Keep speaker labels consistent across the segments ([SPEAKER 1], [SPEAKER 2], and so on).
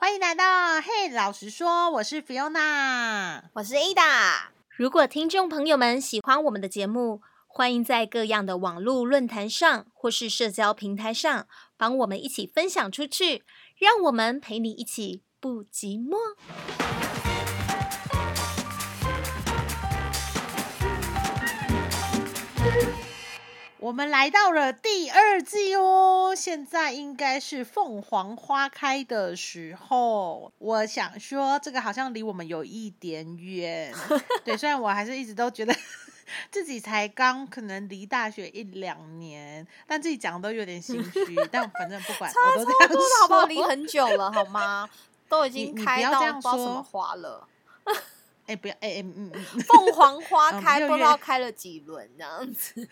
[SPEAKER 1] 欢迎来到嘿，老实说，我是 Fiona，
[SPEAKER 2] 我是 Ada。
[SPEAKER 3] 如果听众朋友们喜欢我们的节目，欢迎在各样的网络论坛上或是社交平台上，帮我们一起分享出去，让我们陪你一起不寂寞。
[SPEAKER 1] 我们来到了第二季哦，现在应该是凤凰花开的时候。我想说，这个好像离我们有一点远。对，虽然我还是一直都觉得 自己才刚可能离大学一两年，但自己讲的都有点心虚。但反正不管，我都这样说，
[SPEAKER 2] 好不好？离很久了，好吗？都已经开到不知道什么花了。
[SPEAKER 1] 哎，不要，哎哎嗯嗯，
[SPEAKER 2] 凤凰花开不知道开了几轮这样子。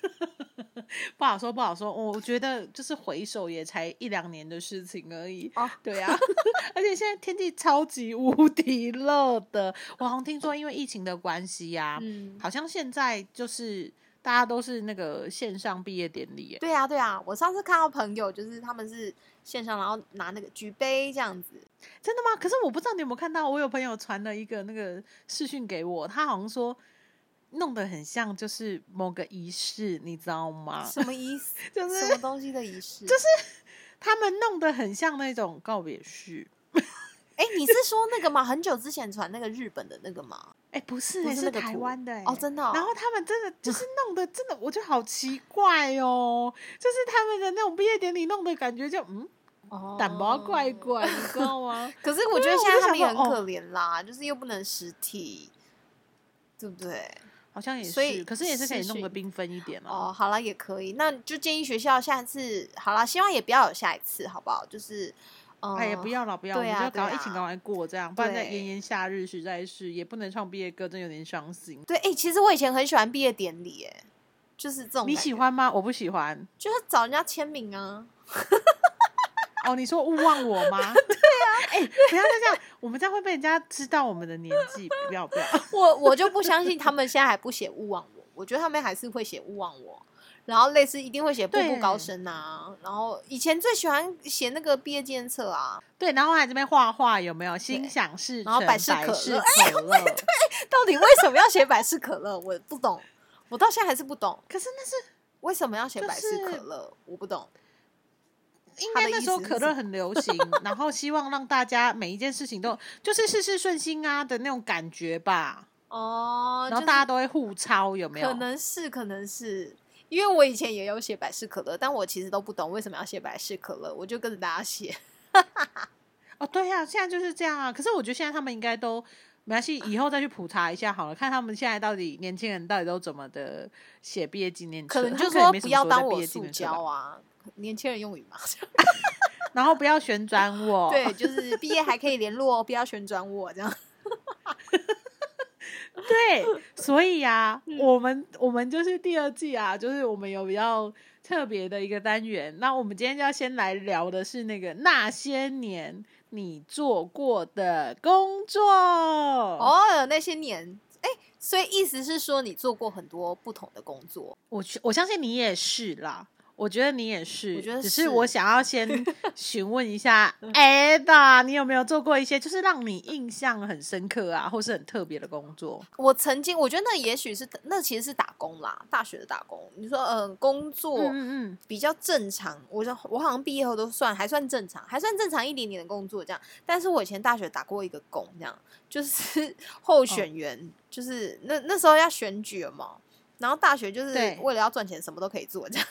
[SPEAKER 1] 不好说，不好说。我觉得就是回首也才一两年的事情而已。哦，对啊，而且现在天气超级无敌热的。我好像听说，因为疫情的关系呀，嗯，好像现在就是大家都是那个线上毕业典礼。
[SPEAKER 2] 对啊，对啊。我上次看到朋友，就是他们是线上，然后拿那个举杯这样子。
[SPEAKER 1] 真的吗？可是我不知道你有没有看到，我有朋友传了一个那个视讯给我，他好像说。弄得很像，就是某个仪式，你知道吗？
[SPEAKER 2] 什么仪式？
[SPEAKER 1] 就是
[SPEAKER 2] 什么东西的仪式？
[SPEAKER 1] 就是他们弄得很像那种告别式。
[SPEAKER 2] 哎，你是说那个吗？很久之前传那个日本的那个吗？
[SPEAKER 1] 哎，不是，是台湾的
[SPEAKER 2] 哦，真的。
[SPEAKER 1] 然后他们真的就是弄得真的，我觉得好奇怪哦。就是他们的那种毕业典礼弄的感觉，就嗯，胆毛怪怪，你知道吗？
[SPEAKER 2] 可是我觉得现在他们也很可怜啦，就是又不能实体，对不对？
[SPEAKER 1] 好像也是，可是也是可以弄个缤纷一点
[SPEAKER 2] 哦。好了，也可以，那就建议学校下次好了，希望也不要有下一次，好不好？就是，
[SPEAKER 1] 哎也不要了，不要，我们就赶快疫情赶快过，这样，不然在炎炎夏日实在是也不能唱毕业歌，真有点伤心。
[SPEAKER 2] 对，哎，其实我以前很喜欢毕业典礼，哎，就是这种。
[SPEAKER 1] 你喜欢吗？我不喜欢，
[SPEAKER 2] 就是找人家签名啊。
[SPEAKER 1] 哦，你说勿忘我吗？
[SPEAKER 2] 对啊，
[SPEAKER 1] 哎，不要再这样，我们这样会被人家知道我们的年纪。不要不要，
[SPEAKER 2] 我我就不相信他们现在还不写勿忘我，我觉得他们还是会写勿忘我，然后类似一定会写步步高升啊，然后以前最喜欢写那个毕业纪念册啊，
[SPEAKER 1] 对，然后还这边画画有没有？心想事成，百
[SPEAKER 2] 事可
[SPEAKER 1] 乐，
[SPEAKER 2] 哎，对对，到底为什么要写百事可乐？我不懂，我到现在还是不懂。
[SPEAKER 1] 可是那是
[SPEAKER 2] 为什么要写百事可乐？我不懂。
[SPEAKER 1] 应该那时候可乐很流行，然后希望让大家每一件事情都就是事事顺心啊的那种感觉吧。
[SPEAKER 2] 哦，
[SPEAKER 1] 然后大家都会互抄，有没有？
[SPEAKER 2] 可能是，可能是，因为我以前也有写百事可乐，但我其实都不懂为什么要写百事可乐，我就跟着大家写。
[SPEAKER 1] 哦，对呀，现在就是这样啊。可是我觉得现在他们应该都没关系，以后再去普查一下好了，看他们现在到底年轻人到底都怎么的写毕业纪念
[SPEAKER 2] 可能就说不要当我塑胶啊。年轻人用语嘛，
[SPEAKER 1] 然后不要旋转我，
[SPEAKER 2] 对，就是毕业还可以联络哦，不要旋转我这样。
[SPEAKER 1] 对，所以啊，我们我们就是第二季啊，就是我们有比较特别的一个单元。那我们今天就要先来聊的是那个那些年你做过的工作
[SPEAKER 2] 哦，那些年，哎，所以意思是说你做过很多不同的工作，
[SPEAKER 1] 我我相信你也是啦。我觉得你也是，
[SPEAKER 2] 我觉得
[SPEAKER 1] 只是我想要先 询问一下，Ada，你有没有做过一些就是让你印象很深刻啊，或是很特别的工作？
[SPEAKER 2] 我曾经，我觉得那也许是那其实是打工啦，大学的打工。你说，嗯，工作，嗯嗯，比较正常。我说我好像毕业后都算还算正常，还算正常一点点的工作这样。但是我以前大学打过一个工，这样就是 候选员，就是那那时候要选举了嘛，然后大学就是为了要赚钱，什么都可以做这样。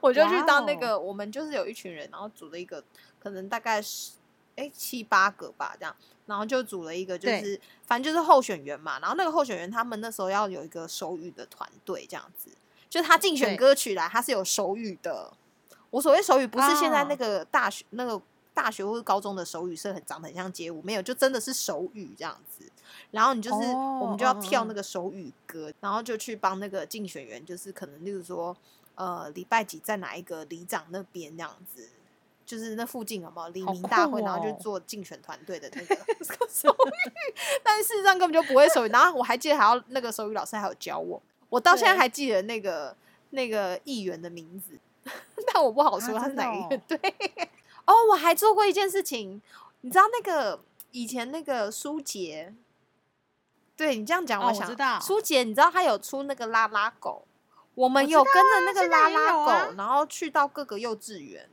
[SPEAKER 2] 我就去当那个，我们就是有一群人，然后组了一个，可能大概是哎七八个吧，这样，然后就组了一个，就是反正就是候选员嘛。然后那个候选员他们那时候要有一个手语的团队，这样子，就他竞选歌曲来，他是有手语的。我所谓手语，不是现在那个大学那个大学或者高中的手语是很长得很像街舞，没有，就真的是手语这样子。然后你就是我们就要跳那个手语歌，然后就去帮那个竞选员，就是可能就是说。呃，礼拜几在哪一个里长那边这样子，就是那附近有没有黎明大会，然后就做竞选团队的那个 手语，但事实上根本就不会手语。然后我还记得还要那个手语老师还有教我，我到现在还记得那个那个议员的名字，但我不好说他是哪一个。对，哦，我还做过一件事情，你知道那个以前那个舒杰，对你这样讲，
[SPEAKER 1] 我
[SPEAKER 2] 想
[SPEAKER 1] 知道
[SPEAKER 2] 舒杰，你知道他有出那个拉拉狗，我们有跟着那个拉拉狗，然后去到各个幼稚园。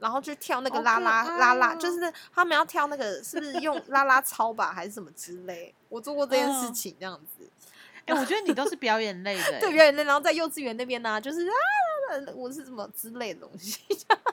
[SPEAKER 2] 然后去跳那个拉拉拉拉，就是他们要跳那个，是不是用拉拉操吧，还是什么之类？我做过这件事情，这样子。
[SPEAKER 1] 哎，我觉得你都是表演类的，
[SPEAKER 2] 对表演类。然后在幼稚园那边呢，就是啊，我是什么之类的东西。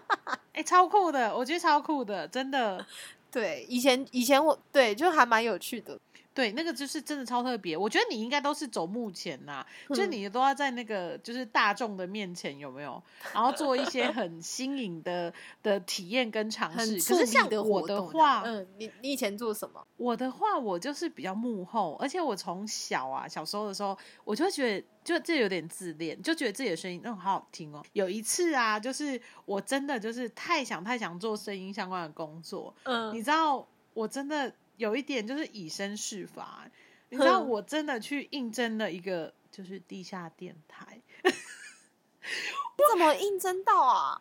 [SPEAKER 1] 哎，超酷的，我觉得超酷的，真的。
[SPEAKER 2] 对，以前以前我对就还蛮有趣的。
[SPEAKER 1] 对，那个就是真的超特别。我觉得你应该都是走幕前呐，就你都要在那个就是大众的面前有没有？然后做一些很新颖的的体验跟尝试。可是像我的话，
[SPEAKER 2] 嗯，你你以前做什么？
[SPEAKER 1] 我的话，我就是比较幕后，而且我从小啊，小时候的时候，我就会觉得，就这有点自恋，就觉得自己的声音嗯好好听哦。有一次啊，就是我真的就是太想太想做声音相关的工作，嗯，你知道，我真的。有一点就是以身试法，你知道，我真的去应征了一个就是地下电台，我
[SPEAKER 2] 怎么应征到啊？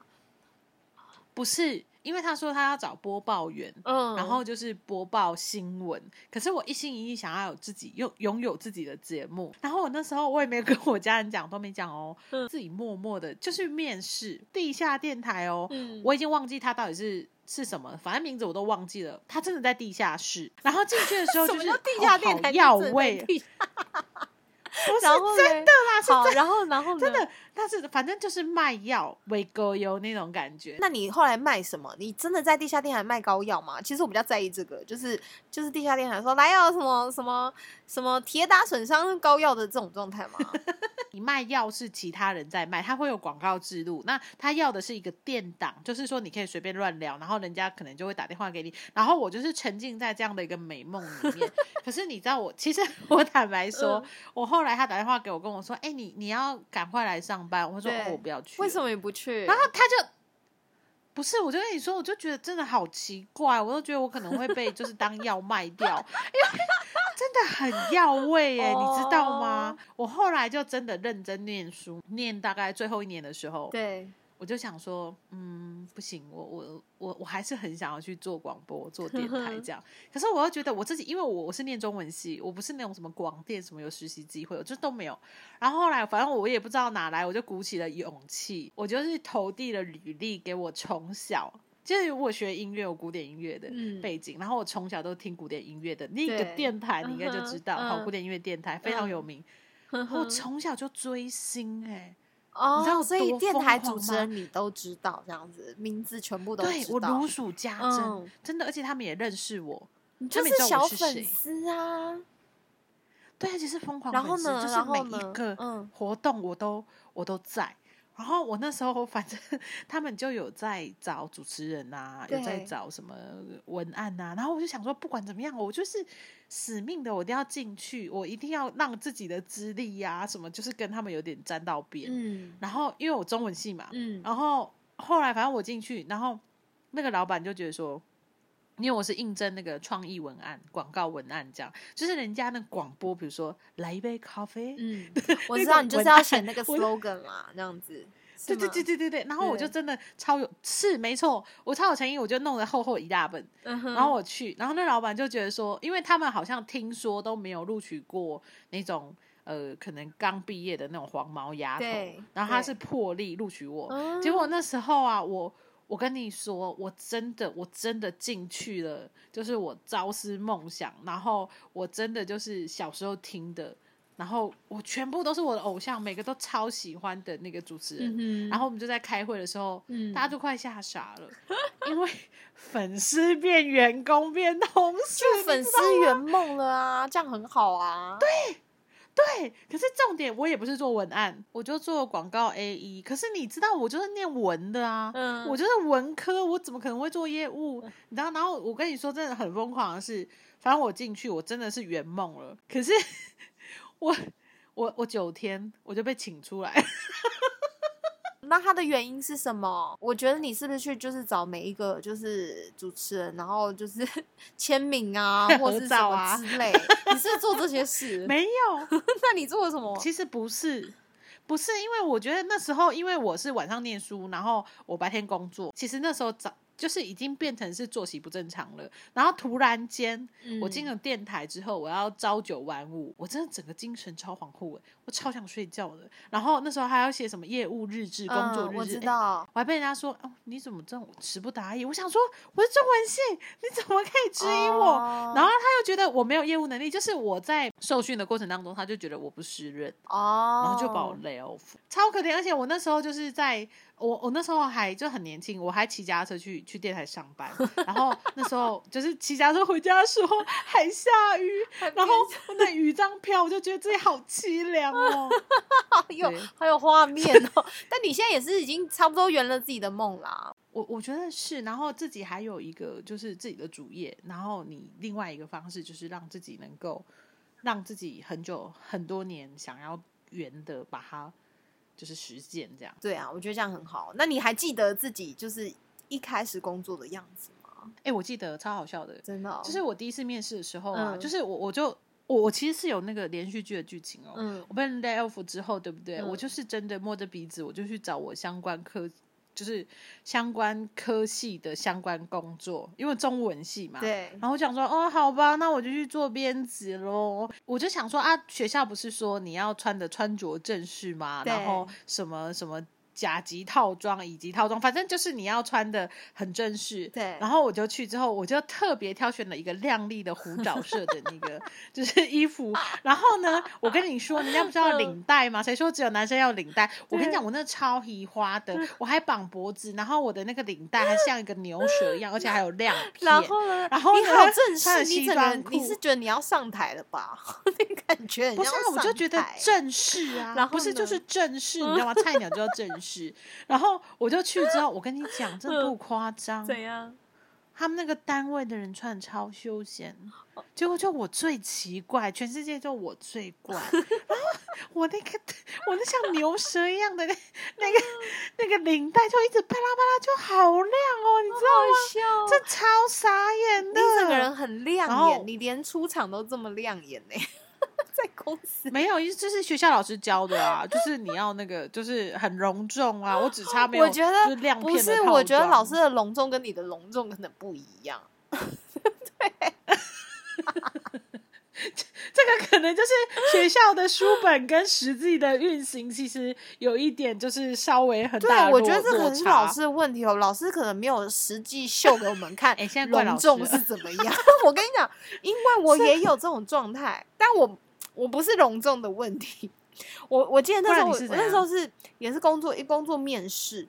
[SPEAKER 1] 不是，因为他说他要找播报员，嗯，然后就是播报新闻。可是我一心一意想要有自己拥拥有自己的节目，然后我那时候我也没有跟我家人讲，都没讲哦，自己默默的就去面试地下电台哦，我已经忘记他到底是。是什么？反正名字我都忘记了。他真的在地下室，然后进去的时候就是
[SPEAKER 2] 地下电台
[SPEAKER 1] 药味。
[SPEAKER 2] 然后
[SPEAKER 1] 真的啦，
[SPEAKER 2] 好，然后然后
[SPEAKER 1] 真的，但是反正就是卖药、喂狗油那种感觉。
[SPEAKER 2] 那你后来卖什么？你真的在地下电台卖膏药吗？其实我比较在意这个，就是就是地下电台说来要什么什么什么铁打损伤膏药的这种状态吗？
[SPEAKER 1] 你卖药是其他人在卖，他会有广告制度。那他要的是一个电档，就是说你可以随便乱聊，然后人家可能就会打电话给你。然后我就是沉浸在这样的一个美梦里面。可是你知道我，其实我坦白说，我后来。他打电话给我，跟我说：“哎，你你要赶快来上班。”我说：“我不要去。”
[SPEAKER 2] 为什么你不去？
[SPEAKER 1] 然后他就不是，我就跟你说，我就觉得真的好奇怪，我都觉得我可能会被就是当药卖掉，因为真的很药味耶，你知道吗？我后来就真的认真念书，念大概最后一年的时候，
[SPEAKER 2] 对。
[SPEAKER 1] 我就想说，嗯，不行，我我我我还是很想要去做广播、做电 台这样。可是我又觉得我自己，因为我我是念中文系，我不是那种什么广电什么有实习机会，我就都没有。然后后来，反正我也不知道哪来，我就鼓起了勇气，我就是投递了履历给我从小就是我学音乐，有古典音乐的背景，然后我从小都听古典音乐的那个电台，你应该就知道，好，古典音乐电台非常有名。我从小就追星，哎。
[SPEAKER 2] 哦，所以电台主持人你都知道，这样子名字全部都
[SPEAKER 1] 对我如数家珍，真的，而且他们也认识我，
[SPEAKER 2] 你就是小粉丝啊。
[SPEAKER 1] 对，而且是疯狂粉丝，就是每一个活动我都我都在。然后我那时候反正他们就有在找主持人啊，有在找什么文案啊。然后我就想说，不管怎么样，我就是死命的，我一定要进去，我一定要让自己的资历呀什么，就是跟他们有点沾到边。嗯。然后因为我中文系嘛，嗯。然后后来反正我进去，然后那个老板就觉得说。因为我是应征那个创意文案、广告文案，这样就是人家那广播，比如说来一杯咖啡，
[SPEAKER 2] 嗯，我知道你就是要选那个 slogan 嘛，这样子。
[SPEAKER 1] 对对对对对对，然后我就真的超有是没错，我超有诚意，我就弄了厚厚一大本，然后我去，然后那老板就觉得说，因为他们好像听说都没有录取过那种呃，可能刚毕业的那种黄毛丫头，然后他是破例录取我，结果那时候啊，我。我跟你说，我真的，我真的进去了，就是我朝思梦想，然后我真的就是小时候听的，然后我全部都是我的偶像，每个都超喜欢的那个主持人。然后我们就在开会的时候，大家都快吓傻了，因为粉丝变员工变同事，
[SPEAKER 2] 就粉丝圆梦了啊，这样很好啊。
[SPEAKER 1] 对。对，可是重点我也不是做文案，我就做广告 A E。可是你知道，我就是念文的啊，我就是文科，我怎么可能会做业务？你知道？然后我跟你说，真的很疯狂的是，反正我进去，我真的是圆梦了。可是我我我九天我就被请出来。
[SPEAKER 2] 那他的原因是什么？我觉得你是不是去就是找每一个就是主持人，然后就是 签名啊，或是什么之类？你是做这些事？
[SPEAKER 1] 没有。
[SPEAKER 2] 那你做了什么？
[SPEAKER 1] 其实不是，不是，因为我觉得那时候因为我是晚上念书，然后我白天工作。其实那时候找就是已经变成是作息不正常了。然后突然间，我进了电台之后，我要朝九晚五，我真的整个精神超恍惚，我超想睡觉的。然后那时候还要写什么业务日志、工作日志，
[SPEAKER 2] 我知道，
[SPEAKER 1] 我还被人家说哦，你怎么这种词不达意？我想说我是中文系，你怎么可以质疑我？然后他又觉得我没有业务能力，就是我在受训的过程当中，他就觉得我不适任哦，然后就把我 lay off，超可怜。而且我那时候就是在。我我那时候还就很年轻，我还骑家车去去电台上班，然后那时候就是骑家车回家的时候还下雨，然后那雨这样飘，我就觉得自己好凄凉哦，
[SPEAKER 2] 好 有好有画面哦。但你现在也是已经差不多圆了自己的梦啦，
[SPEAKER 1] 我我觉得是，然后自己还有一个就是自己的主业，然后你另外一个方式就是让自己能够让自己很久很多年想要圆的把它。就是实践这样，
[SPEAKER 2] 对啊，我觉得这样很好。那你还记得自己就是一开始工作的样子吗？
[SPEAKER 1] 哎，我记得超好笑的，
[SPEAKER 2] 真的。
[SPEAKER 1] 就是我第一次面试的时候啊，就是我我就我我其实是有那个连续剧的剧情哦。嗯，我被 lay off 之后，对不对？我就是真的摸着鼻子，我就去找我相关科。就是相关科系的相关工作，因为中文系嘛。
[SPEAKER 2] 对。
[SPEAKER 1] 然后我想说，哦，好吧，那我就去做编辑喽。我就想说啊，学校不是说你要穿的穿着正式吗？然后什么什么。甲级套装、乙级套装，反正就是你要穿的很正式。
[SPEAKER 2] 对，
[SPEAKER 1] 然后我就去之后，我就特别挑选了一个亮丽的虎爪色的那个 就是衣服。然后呢，我跟你说，人家不是要领带吗？谁说只有男生要领带？我跟你讲，我那超喜花的，我还绑脖子，然后我的那个领带还像一个牛舌一样，而且还有亮片。
[SPEAKER 2] 然后呢？
[SPEAKER 1] 然后
[SPEAKER 2] 你好正式，你整个你是觉得你要上台了吧？那感觉
[SPEAKER 1] 不是？我就觉得正式啊，然后不是就是正式，你知道吗？菜鸟就要正式。是，然后我就去之后，我跟你讲，真不夸张。
[SPEAKER 2] 怎样？
[SPEAKER 1] 他们那个单位的人穿超休闲，结果就我最奇怪，全世界就我最怪。然后我那个我那像牛舌一样的那 那个那个领带，就一直啪啦啪啦，就好亮哦，你知道吗？这超傻眼的，
[SPEAKER 2] 你整个人很亮眼，你连出场都这么亮眼呢。在公司
[SPEAKER 1] 没有，这是学校老师教的啊，就是你要那个，就是很隆重啊。我只差没有，
[SPEAKER 2] 我觉得
[SPEAKER 1] 亮
[SPEAKER 2] 不是，我觉得老师的隆重跟你的隆重可能不一样。对，
[SPEAKER 1] 这个可能就是学校的书本跟实际的运行，其实有一点就是稍微很大。
[SPEAKER 2] 对，我觉得这可能是老师的问题哦。老师可能没有实际秀给我们看，
[SPEAKER 1] 哎，现
[SPEAKER 2] 在隆重是怎么样？我跟你讲，因为我也有这种状态，但我。我不是隆重的问题，我我记得那时候我那时候是也是工作一工作面试，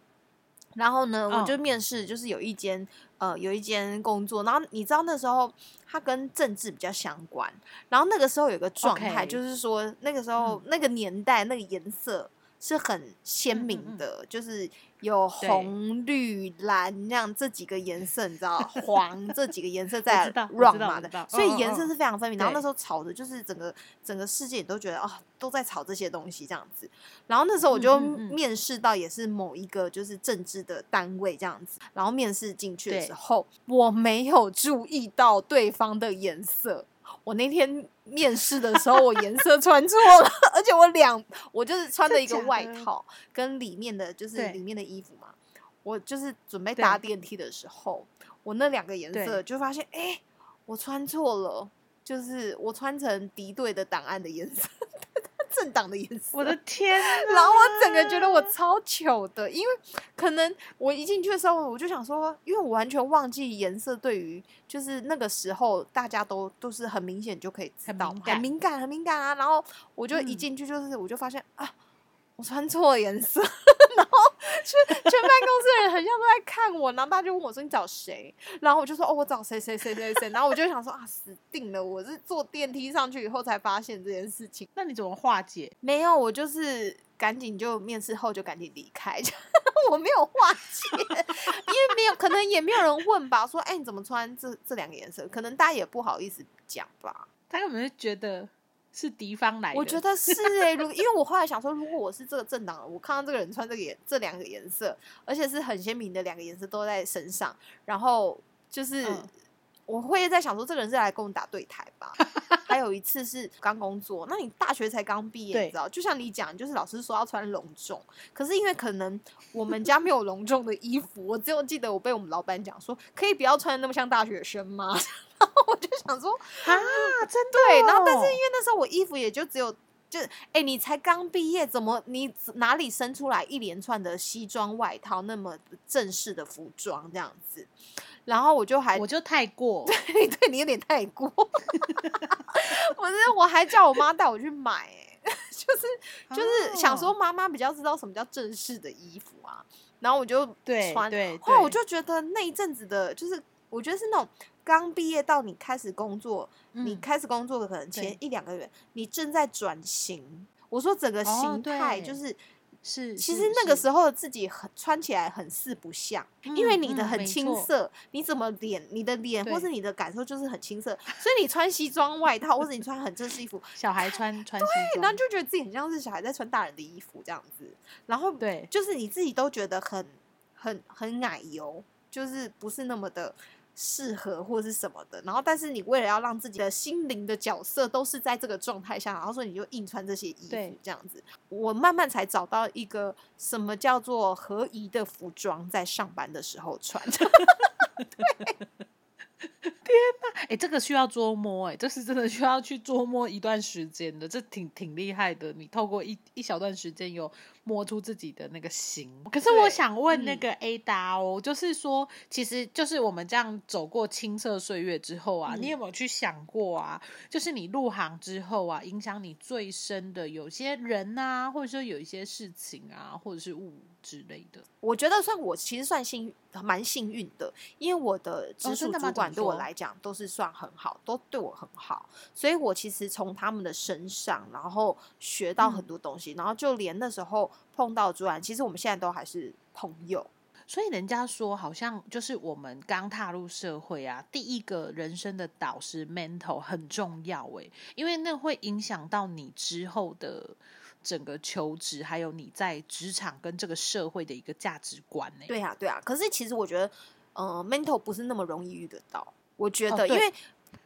[SPEAKER 2] 然后呢，我就面试就是有一间呃有一间工作，然后你知道那时候它跟政治比较相关，然后那个时候有个状态就是说那个时候那个年代那个颜色是很鲜明的，就是。有红、绿、蓝那样这几个颜色，你知道 黄这几个颜色在 run 嘛的，所以颜色是非常分明。然后那时候炒的就是整个整个世界都觉得啊，都在炒这些东西这样子。然后那时候我就面试到也是某一个就是政治的单位这样子。然后面试进去的时候，我没有注意到对方的颜色。我那天面试的时候，我颜色穿错了，而且我两我就是穿了一个外套，跟里面的就是里面的衣服嘛。我就是准备搭电梯的时候，我那两个颜色就发现，哎，我穿错了，就是我穿成敌对的档案的颜色。政党的颜色，
[SPEAKER 1] 我的天！
[SPEAKER 2] 然后我整个觉得我超糗的，因为可能我一进去的时候，我就想说，因为我完全忘记颜色对于就是那个时候大家都都是很明显就可以知道，很敏感，很敏感啊。然后我就一进去就是，我就发现啊。我穿错颜色，然后全全办公室的人很像都在看我，然后大家就问我说：“你找谁？”然后我就说：“哦，我找谁谁谁谁谁。”然后我就想说：“啊，死定了！我是坐电梯上去以后才发现这件事情。”
[SPEAKER 1] 那你怎么化解？
[SPEAKER 2] 没有，我就是赶紧就面试后就赶紧离开，我没有化解，因为没有可能也没有人问吧？说：“哎，你怎么穿这这两个颜色？”可能大家也不好意思讲吧？
[SPEAKER 1] 他可能觉得。是敌方来的，
[SPEAKER 2] 我觉得是。哎，如 因为我后来想说，如果我是这个政党，我看到这个人穿这个颜这两个颜色，而且是很鲜明的两个颜色都在身上，然后就是我会在想说，这个人是来跟我打对台吧？还有一次是刚工作，那你大学才刚毕业，你知道？就像你讲，就是老师说要穿隆重，可是因为可能我们家没有隆重的衣服，我只有记得我被我们老板讲说，可以不要穿的那么像大学生吗？然后我就想说
[SPEAKER 1] 啊，真的
[SPEAKER 2] 对，然后但是因为那时候我衣服也就只有。就哎，你才刚毕业，怎么你哪里生出来一连串的西装外套那么正式的服装这样子？然后我就还
[SPEAKER 1] 我就太过，
[SPEAKER 2] 对 对，你有点太过。我是我还叫我妈带我去买，哎，就是就是想说妈妈比较知道什么叫正式的衣服啊。然后我就穿，
[SPEAKER 1] 对，
[SPEAKER 2] 后来我就觉得那一阵子的，就是我觉得是那种。刚毕业到你开始工作，你开始工作的可能前一两个月，你正在转型。我说整个形态就是
[SPEAKER 1] 是，
[SPEAKER 2] 其实那个时候自己很穿起来很四不像，因为你的很青涩，你怎么脸，你的脸或是你的感受就是很青涩，所以你穿西装外套或者你穿很正式衣服，
[SPEAKER 1] 小孩穿穿
[SPEAKER 2] 对，然后就觉得自己很像是小孩在穿大人的衣服这样子，然后
[SPEAKER 1] 对，
[SPEAKER 2] 就是你自己都觉得很很很奶油，就是不是那么的。适合或者是什么的，然后但是你为了要让自己的心灵的角色都是在这个状态下，然后说你就硬穿这些衣服这样子，我慢慢才找到一个什么叫做合宜的服装，在上班的时候穿。
[SPEAKER 1] 天 呐，哎，这个需要捉摸，哎，这是真的需要去捉摸一段时间的，这挺挺厉害的。你透过一一小段时间有摸出自己的那个型。可是我想问那个 A 达哦，就是说，其实就是我们这样走过青涩岁月之后啊，你有没有去想过啊？就是你入行之后啊，影响你最深的有些人啊，或者说有一些事情啊，或者是物之类的。
[SPEAKER 2] 我觉得算我其实算幸蛮幸运的，因为我的直属主管对我来讲都是算很好，都对我很好，所以我其实从他们的身上，然后学到很多东西，然后就连那时候碰到主管，其实我们现在都还是朋友。
[SPEAKER 1] 所以人家说，好像就是我们刚踏入社会啊，第一个人生的导师 mental 很重要诶，因为那会影响到你之后的。整个求职，还有你在职场跟这个社会的一个价值观呢？
[SPEAKER 2] 对啊，对啊。可是其实我觉得，呃，mental 不是那么容易遇得到。我觉得，因为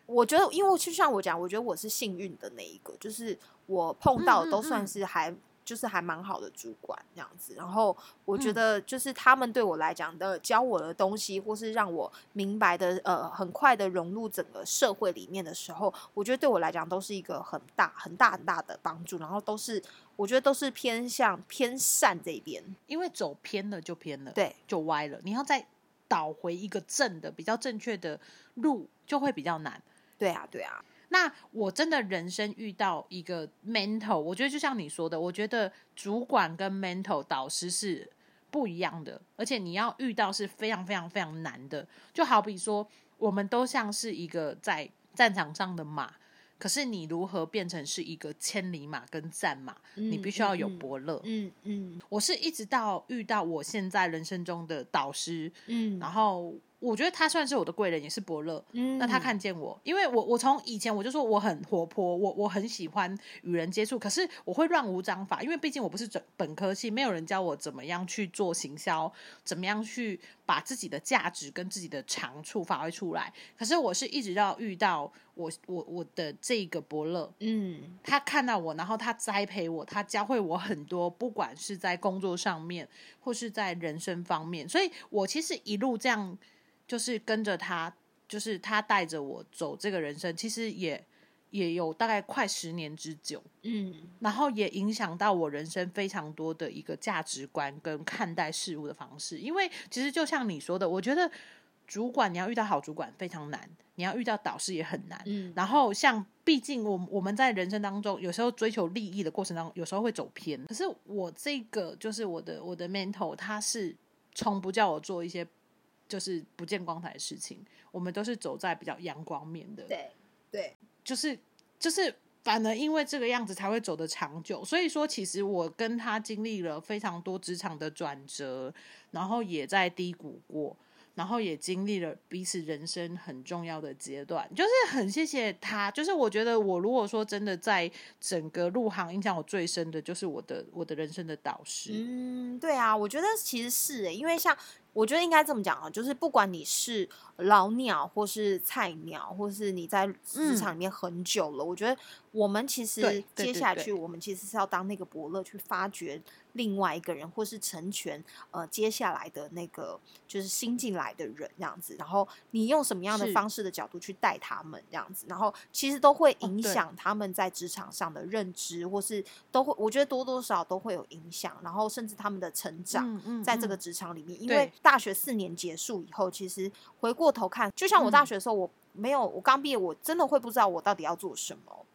[SPEAKER 2] 我觉得，因为就像我讲，我觉得我是幸运的那一个，就是我碰到都算是还。就是还蛮好的主管这样子，然后我觉得就是他们对我来讲的教我的东西，或是让我明白的，呃，很快的融入整个社会里面的时候，我觉得对我来讲都是一个很大、很大、很大的帮助。然后都是我觉得都是偏向偏善这边，
[SPEAKER 1] 因为走偏了就偏了，
[SPEAKER 2] 对，
[SPEAKER 1] 就歪了。你要再倒回一个正的、比较正确的路，就会比较难。
[SPEAKER 2] 对啊，对啊。
[SPEAKER 1] 那我真的人生遇到一个 mental，我觉得就像你说的，我觉得主管跟 mental 导师是不一样的，而且你要遇到是非常非常非常难的。就好比说，我们都像是一个在战场上的马，可是你如何变成是一个千里马跟战马？你必须要有伯乐。
[SPEAKER 2] 嗯嗯，
[SPEAKER 1] 我是一直到遇到我现在人生中的导师，嗯，然后。我觉得他算是我的贵人，也是伯乐。嗯，那他看见我，因为我我从以前我就说我很活泼，我我很喜欢与人接触，可是我会乱无章法，因为毕竟我不是本本科系，没有人教我怎么样去做行销，怎么样去把自己的价值跟自己的长处发挥出来。可是我是一直要遇到我我我的这个伯乐，嗯，他看到我，然后他栽培我，他教会我很多，不管是在工作上面或是在人生方面，所以我其实一路这样。就是跟着他，就是他带着我走这个人生，其实也也有大概快十年之久，嗯，然后也影响到我人生非常多的一个价值观跟看待事物的方式。因为其实就像你说的，我觉得主管你要遇到好主管非常难，你要遇到导师也很难。嗯，然后像毕竟我我们在人生当中有时候追求利益的过程当中，有时候会走偏。可是我这个就是我的我的 mentor，他是从不叫我做一些。就是不见光彩的事情，我们都是走在比较阳光面的。
[SPEAKER 2] 对对，
[SPEAKER 1] 就是就是，反而因为这个样子才会走得长久。所以说，其实我跟他经历了非常多职场的转折，然后也在低谷过。然后也经历了彼此人生很重要的阶段，就是很谢谢他。就是我觉得我如果说真的在整个入行印象我最深的，就是我的我的人生的导师。
[SPEAKER 2] 嗯，对啊，我觉得其实是诶，因为像我觉得应该这么讲啊，就是不管你是老鸟或是菜鸟，或是你在职场里面很久了，我觉得我们其实接下去，我们其实是要当那个伯乐，去发掘另外一个人，或是成全呃接下来的那个就是新进来的人这样子。然后你用什么样的方式的角度去带他们这样子，然后其实都会影响他们在职场上的认知，或是都会，我觉得多多少少都会有影响。然后甚至他们的成长，在这个职场里面，因为大学四年结束以后，其实回过头看，就像我大学的时候，我没有，我刚毕业，我真的会不知道我到底要做什么，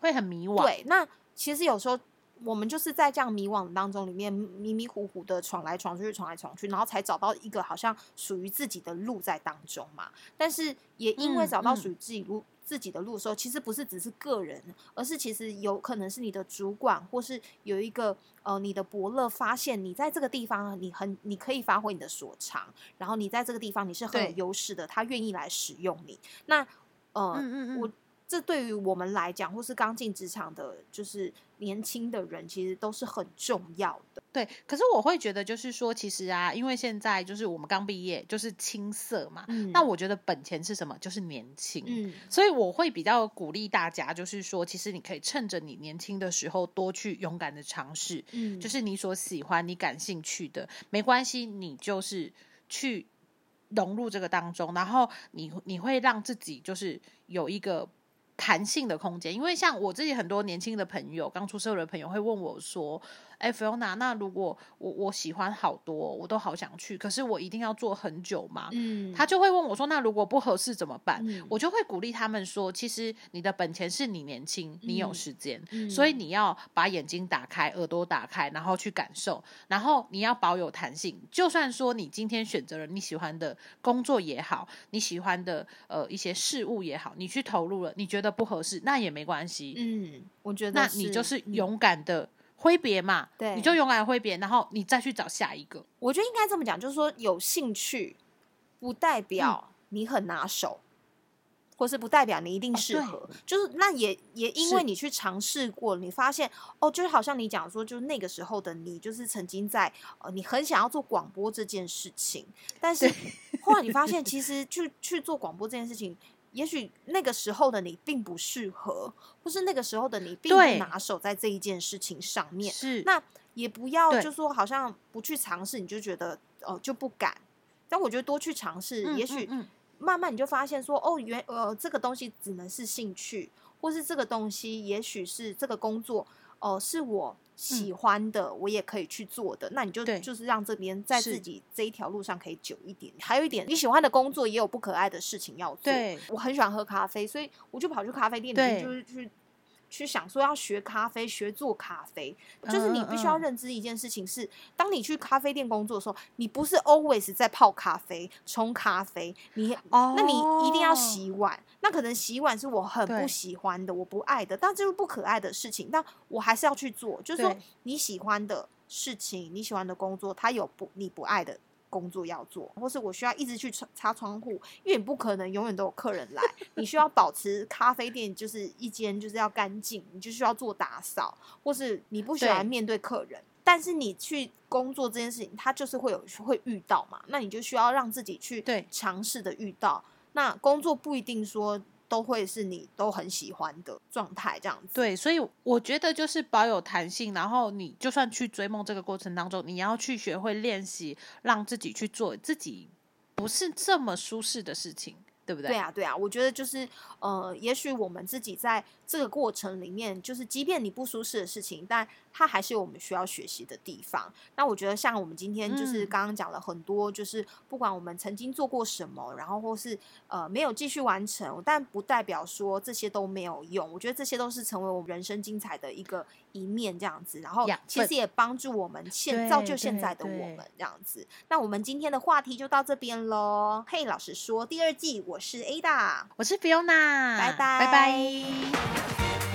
[SPEAKER 1] 会很迷惘。
[SPEAKER 2] 对，那其实有时候我们就是在这样迷惘当中，里面迷迷糊糊的闯来闯去，闯来闯去，然后才找到一个好像属于自己的路在当中嘛。但是也因为找到属于自己路。自己的路的时候，其实不是只是个人，而是其实有可能是你的主管，或是有一个呃你的伯乐发现你在这个地方，你很你可以发挥你的所长，然后你在这个地方你是很有优势的，他愿意来使用你。那呃，我。这对于我们来讲，或是刚进职场的，就是年轻的人，其实都是很重要的。
[SPEAKER 1] 对，可是我会觉得，就是说，其实啊，因为现在就是我们刚毕业，就是青涩嘛。嗯。那我觉得本钱是什么？就是年轻。嗯。所以我会比较鼓励大家，就是说，其实你可以趁着你年轻的时候，多去勇敢的尝试。嗯。就是你所喜欢、你感兴趣的，没关系，你就是去融入这个当中，然后你你会让自己就是有一个。弹性的空间，因为像我自己很多年轻的朋友，刚出社会的朋友会问我说。哎，Fiona，那如果我我喜欢好多，我都好想去，可是我一定要做很久吗？嗯，他就会问我说，那如果不合适怎么办？我就会鼓励他们说，其实你的本钱是你年轻，你有时间，所以你要把眼睛打开，耳朵打开，然后去感受，然后你要保有弹性。就算说你今天选择了你喜欢的工作也好，你喜欢的呃一些事物也好，你去投入了，你觉得不合适，那也没关系。
[SPEAKER 2] 嗯，我觉得
[SPEAKER 1] 那你就是勇敢的。挥别嘛，
[SPEAKER 2] 对，
[SPEAKER 1] 你就勇敢挥别，然后你再去找下一个。
[SPEAKER 2] 我觉得应该这么讲，就是说有兴趣不代表你很拿手，或是不代表你一定适合。就是那也也因为你去尝试过，你发现哦，就是好像你讲说，就是那个时候的你，就是曾经在呃，你很想要做广播这件事情，但是后来你发现，其实去去做广播这件事情。也许那个时候的你并不适合，或是那个时候的你并不拿手在这一件事情上面。
[SPEAKER 1] 是，
[SPEAKER 2] 那也不要就说好像不去尝试，你就觉得哦就不敢。但我觉得多去尝试，也许慢慢你就发现说哦，原呃这个东西只能是兴趣，或是这个东西也许是这个工作哦是我。喜欢的我也可以去做的，那你就就是让这边在自己这一条路上可以久一点。还有一点，你喜欢的工作也有不可爱的事情要做。我很喜欢喝咖啡，所以我就跑去咖啡店里面，就是去。去想说要学咖啡，学做咖啡，就是你必须要认知一件事情是，当你去咖啡店工作的时候，你不是 always 在泡咖啡、冲咖啡，你，那你一定要洗碗，那可能洗碗是我很不喜欢的，我不爱的，但这是不可爱的事情，但我还是要去做，就是说你喜欢的事情，你喜欢的工作，它有不你不爱的。工作要做，或是我需要一直去擦擦窗户，因为你不可能永远都有客人来，你需要保持咖啡店就是一间就是要干净，你就需要做打扫，或是你不喜欢面对客人，但是你去工作这件事情，它就是会有会遇到嘛，那你就需要让自己去尝试的遇到，那工作不一定说。都会是你都很喜欢的状态，这样子。
[SPEAKER 1] 对，所以我觉得就是保有弹性，然后你就算去追梦这个过程当中，你要去学会练习，让自己去做自己不是这么舒适的事情。对不对？
[SPEAKER 2] 对啊，对啊，我觉得就是呃，也许我们自己在这个过程里面，就是即便你不舒适的事情，但它还是有我们需要学习的地方。那我觉得像我们今天就是刚刚讲了很多，就是不管我们曾经做过什么，然后或是呃没有继续完成，但不代表说这些都没有用。我觉得这些都是成为我们人生精彩的一个一面，这样子。然后其实也帮助我们现造就现在的我们这样子。那我们今天的话题就到这边喽。嘿，老实说，第二季我。是 Ada，
[SPEAKER 1] 我是 Fiona，
[SPEAKER 2] 拜拜
[SPEAKER 1] 拜拜。